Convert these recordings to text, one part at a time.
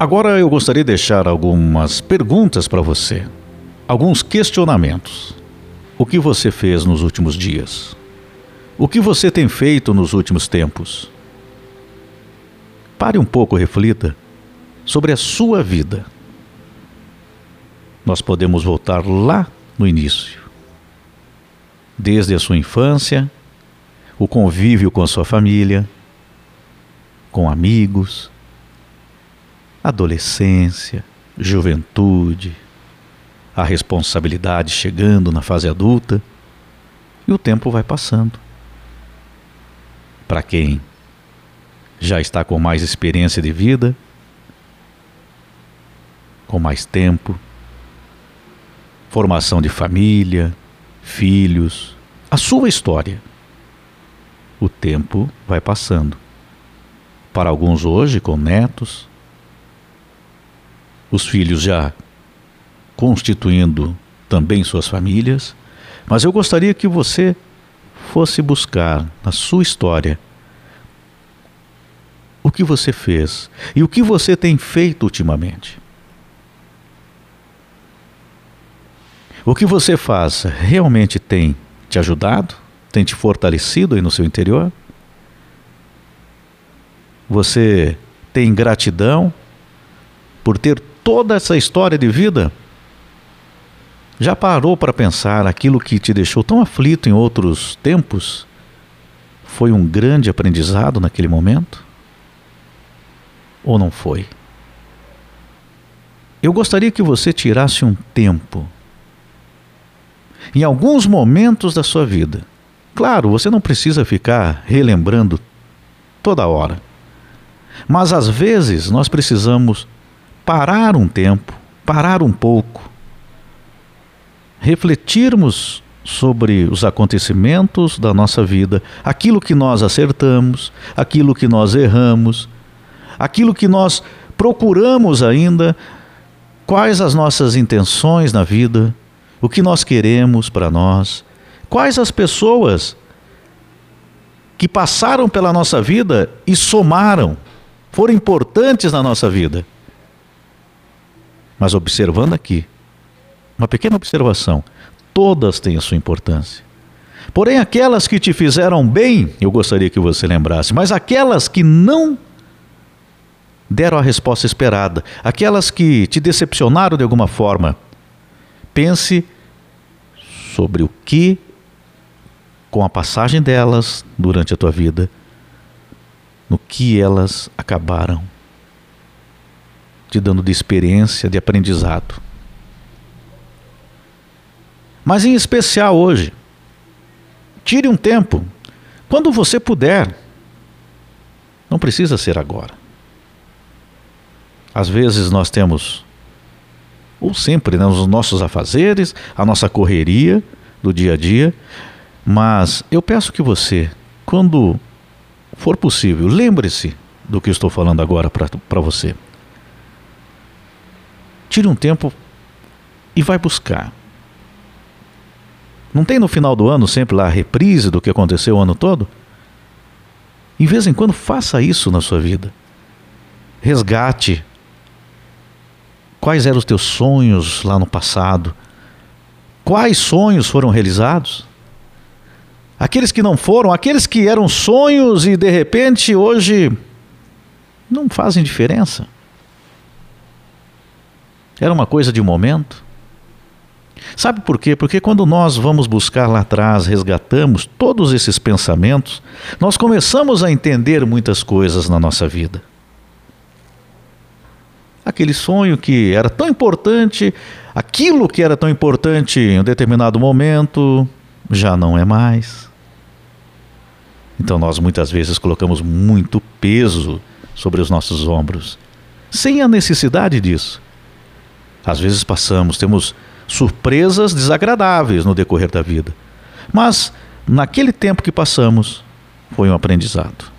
Agora eu gostaria de deixar algumas perguntas para você, alguns questionamentos. O que você fez nos últimos dias? O que você tem feito nos últimos tempos? Pare um pouco, reflita sobre a sua vida. Nós podemos voltar lá no início, desde a sua infância, o convívio com a sua família, com amigos, adolescência, juventude, a responsabilidade chegando na fase adulta e o tempo vai passando. Para quem já está com mais experiência de vida, com mais tempo, formação de família, filhos, a sua história. O tempo vai passando. Para alguns hoje, com netos, os filhos já constituindo também suas famílias, mas eu gostaria que você fosse buscar na sua história o que você fez e o que você tem feito ultimamente. O que você faz realmente tem te ajudado? Tem te fortalecido aí no seu interior? Você tem gratidão por ter toda essa história de vida? Já parou para pensar aquilo que te deixou tão aflito em outros tempos? Foi um grande aprendizado naquele momento? Ou não foi? Eu gostaria que você tirasse um tempo, em alguns momentos da sua vida. Claro, você não precisa ficar relembrando toda hora. Mas às vezes nós precisamos parar um tempo, parar um pouco, refletirmos sobre os acontecimentos da nossa vida, aquilo que nós acertamos, aquilo que nós erramos, aquilo que nós procuramos ainda, quais as nossas intenções na vida, o que nós queremos para nós, quais as pessoas que passaram pela nossa vida e somaram, foram importantes na nossa vida. Mas observando aqui, uma pequena observação, todas têm a sua importância. Porém, aquelas que te fizeram bem, eu gostaria que você lembrasse, mas aquelas que não deram a resposta esperada, aquelas que te decepcionaram de alguma forma, pense sobre o que, com a passagem delas durante a tua vida, no que elas acabaram te dando de experiência, de aprendizado. Mas em especial hoje, tire um tempo, quando você puder. Não precisa ser agora. Às vezes nós temos, ou sempre, né, os nossos afazeres, a nossa correria do dia a dia, mas eu peço que você, quando for possível, lembre-se do que estou falando agora para você. Tire um tempo e vai buscar. Não tem no final do ano sempre lá a reprise do que aconteceu o ano todo? Em vez em quando faça isso na sua vida. Resgate. Quais eram os teus sonhos lá no passado? Quais sonhos foram realizados? Aqueles que não foram, aqueles que eram sonhos e de repente hoje não fazem diferença. Era uma coisa de momento. Sabe por quê? Porque quando nós vamos buscar lá atrás, resgatamos todos esses pensamentos, nós começamos a entender muitas coisas na nossa vida. Aquele sonho que era tão importante, aquilo que era tão importante em um determinado momento, já não é mais. Então nós muitas vezes colocamos muito peso sobre os nossos ombros, sem a necessidade disso. Às vezes passamos, temos surpresas desagradáveis no decorrer da vida. Mas naquele tempo que passamos, foi um aprendizado.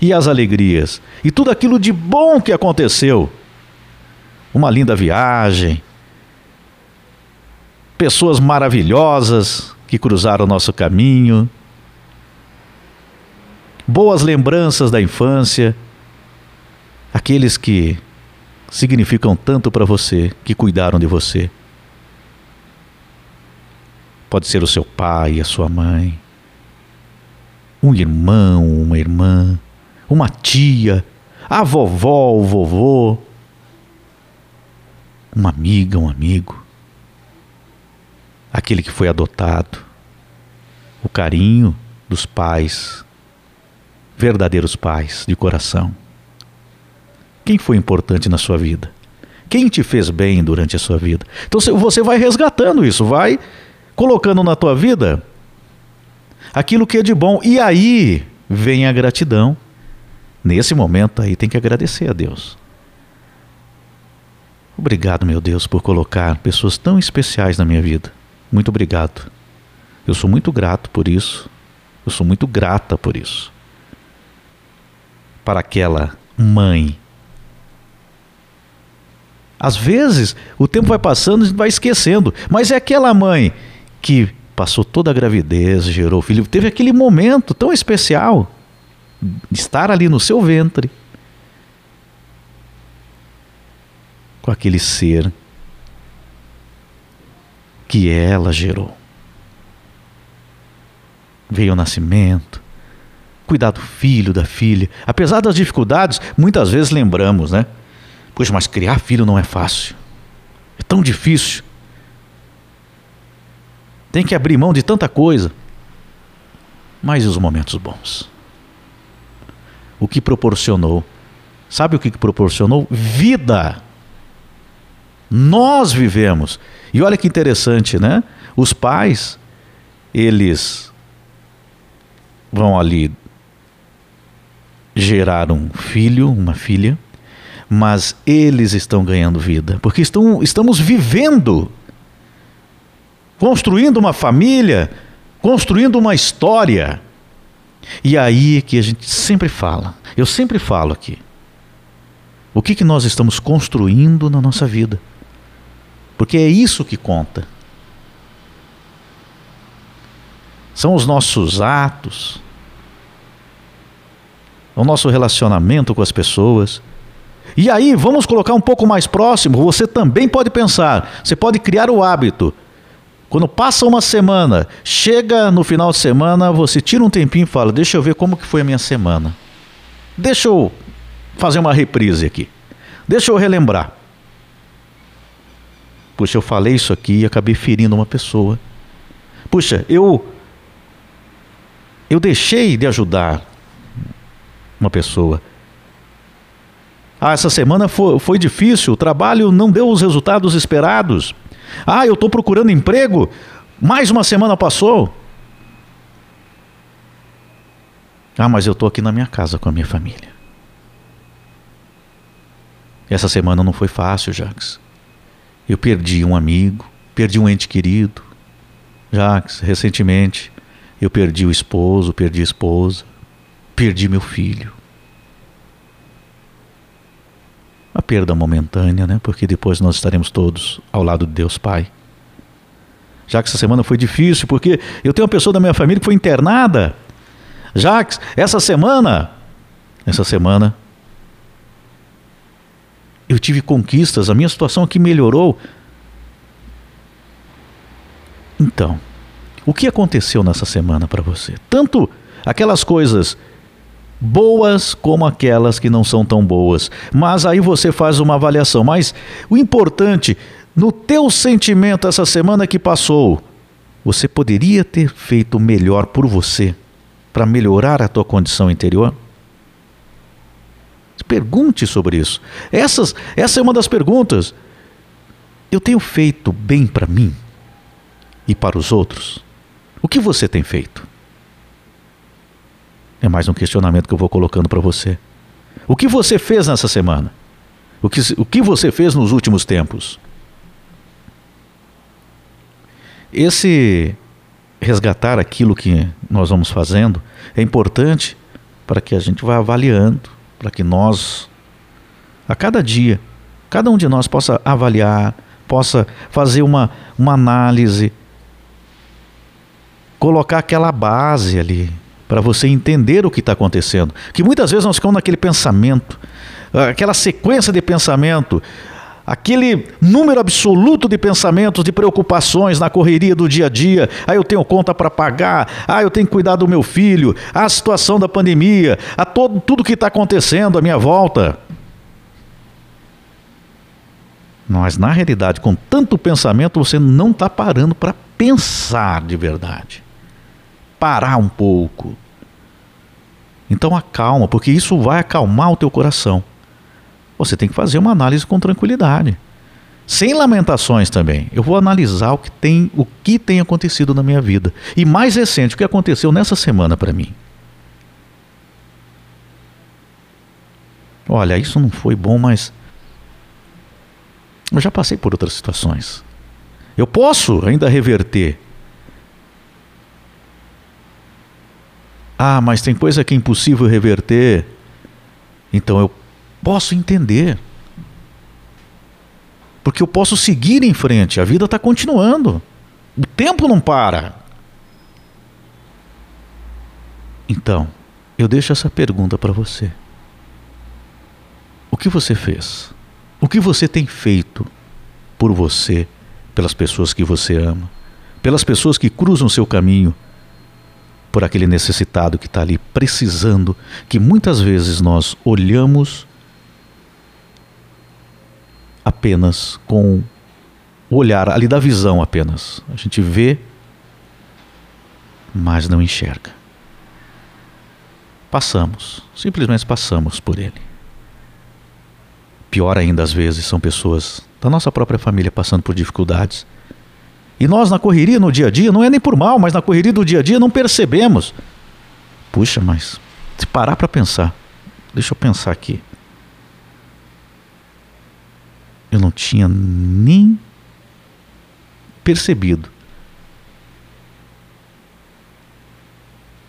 E as alegrias, e tudo aquilo de bom que aconteceu. Uma linda viagem, pessoas maravilhosas que cruzaram o nosso caminho, boas lembranças da infância, aqueles que significam tanto para você, que cuidaram de você. Pode ser o seu pai, a sua mãe, um irmão, uma irmã, uma tia, a vovó, o vovô, uma amiga, um amigo, aquele que foi adotado, o carinho dos pais, verdadeiros pais de coração. Quem foi importante na sua vida? Quem te fez bem durante a sua vida? Então você vai resgatando isso, vai colocando na tua vida aquilo que é de bom. E aí vem a gratidão. Nesse momento aí tem que agradecer a Deus. Obrigado, meu Deus, por colocar pessoas tão especiais na minha vida. Muito obrigado. Eu sou muito grato por isso. Eu sou muito grata por isso. Para aquela mãe. Às vezes, o tempo vai passando e vai esquecendo, mas é aquela mãe que passou toda a gravidez, gerou filho, teve aquele momento tão especial estar ali no seu ventre com aquele ser que ela gerou. Veio o nascimento, cuidar do filho, da filha. Apesar das dificuldades, muitas vezes lembramos, né? Pois, mas criar filho não é fácil. É tão difícil. Tem que abrir mão de tanta coisa. Mas e os momentos bons? O que proporcionou? Sabe o que proporcionou? Vida. Nós vivemos. E olha que interessante, né? Os pais, eles vão ali gerar um filho, uma filha, mas eles estão ganhando vida, porque estão, estamos vivendo, construindo uma família, construindo uma história. E aí que a gente sempre fala, eu sempre falo aqui, o que, que nós estamos construindo na nossa vida? Porque é isso que conta. São os nossos atos, o nosso relacionamento com as pessoas. E aí, vamos colocar um pouco mais próximo, você também pode pensar, você pode criar o hábito. Quando passa uma semana, chega no final de semana, você tira um tempinho e fala: Deixa eu ver como que foi a minha semana. Deixa eu fazer uma reprise aqui. Deixa eu relembrar. Puxa, eu falei isso aqui e acabei ferindo uma pessoa. Puxa, eu eu deixei de ajudar uma pessoa. Ah, essa semana foi, foi difícil, o trabalho não deu os resultados esperados. Ah, eu estou procurando emprego, mais uma semana passou. Ah, mas eu estou aqui na minha casa com a minha família. Essa semana não foi fácil, Jacques. Eu perdi um amigo, perdi um ente querido. Jacques, recentemente, eu perdi o esposo, perdi a esposa, perdi meu filho. A perda momentânea, né? Porque depois nós estaremos todos ao lado de Deus Pai. Já que essa semana foi difícil, porque eu tenho uma pessoa da minha família que foi internada. Jacques, essa semana, essa semana eu tive conquistas, a minha situação aqui melhorou. Então, o que aconteceu nessa semana para você? Tanto aquelas coisas boas como aquelas que não são tão boas. Mas aí você faz uma avaliação. Mas o importante, no teu sentimento essa semana que passou, você poderia ter feito melhor por você para melhorar a tua condição interior? Pergunte sobre isso. Essas, essa é uma das perguntas. Eu tenho feito bem para mim e para os outros? O que você tem feito? É mais um questionamento que eu vou colocando para você. O que você fez nessa semana? O que, o que você fez nos últimos tempos? Esse resgatar aquilo que nós vamos fazendo é importante para que a gente vá avaliando para que nós, a cada dia, cada um de nós possa avaliar, possa fazer uma, uma análise, colocar aquela base ali para você entender o que está acontecendo. Que muitas vezes nós ficamos naquele pensamento, aquela sequência de pensamento, aquele número absoluto de pensamentos, de preocupações na correria do dia a dia. Ah, eu tenho conta para pagar. Ah, eu tenho que cuidar do meu filho. Ah, a situação da pandemia. A todo, tudo que está acontecendo à minha volta. Mas na realidade, com tanto pensamento, você não está parando para pensar de verdade. Parar um pouco. Então acalma, porque isso vai acalmar o teu coração. Você tem que fazer uma análise com tranquilidade. Sem lamentações também. Eu vou analisar o que tem, o que tem acontecido na minha vida. E mais recente, o que aconteceu nessa semana para mim. Olha, isso não foi bom, mas eu já passei por outras situações. Eu posso ainda reverter. Ah, mas tem coisa que é impossível reverter. Então eu posso entender. Porque eu posso seguir em frente, a vida está continuando. O tempo não para. Então, eu deixo essa pergunta para você. O que você fez? O que você tem feito por você, pelas pessoas que você ama, pelas pessoas que cruzam seu caminho, por aquele necessitado que está ali precisando, que muitas vezes nós olhamos apenas com o olhar ali da visão apenas. A gente vê, mas não enxerga. Passamos, simplesmente passamos por ele. Pior ainda, às vezes, são pessoas da nossa própria família passando por dificuldades. E nós, na correria, no dia a dia, não é nem por mal, mas na correria do dia a dia não percebemos. Puxa, mas se parar para pensar, deixa eu pensar aqui. Eu não tinha nem percebido.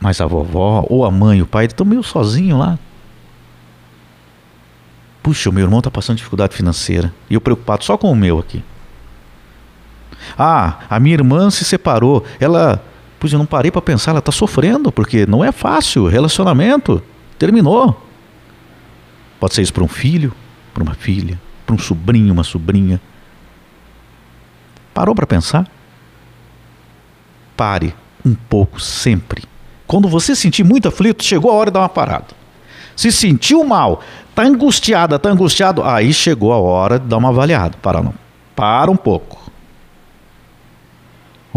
Mas a vovó, ou a mãe, o pai, estão meio sozinho lá. Puxa, o meu irmão está passando dificuldade financeira. E eu preocupado só com o meu aqui. Ah, a minha irmã se separou. Ela. Puxa, eu não parei para pensar, ela está sofrendo, porque não é fácil. Relacionamento. Terminou. Pode ser isso para um filho, para uma filha, para um sobrinho, uma sobrinha. Parou para pensar? Pare um pouco sempre. Quando você sentir muito aflito, chegou a hora de dar uma parada. Se sentiu mal, tá angustiada, tá angustiado, aí chegou a hora de dar uma avaliada. Para não. Para um pouco.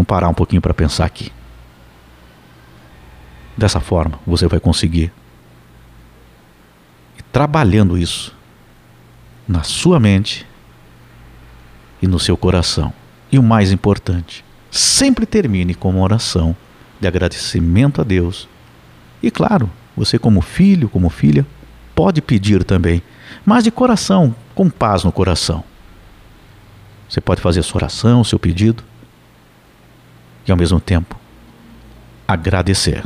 Vamos parar um pouquinho para pensar aqui. Dessa forma, você vai conseguir e trabalhando isso na sua mente e no seu coração. E o mais importante, sempre termine com uma oração de agradecimento a Deus. E claro, você, como filho, como filha, pode pedir também, mas de coração, com paz no coração. Você pode fazer a sua oração, o seu pedido, e ao mesmo tempo agradecer.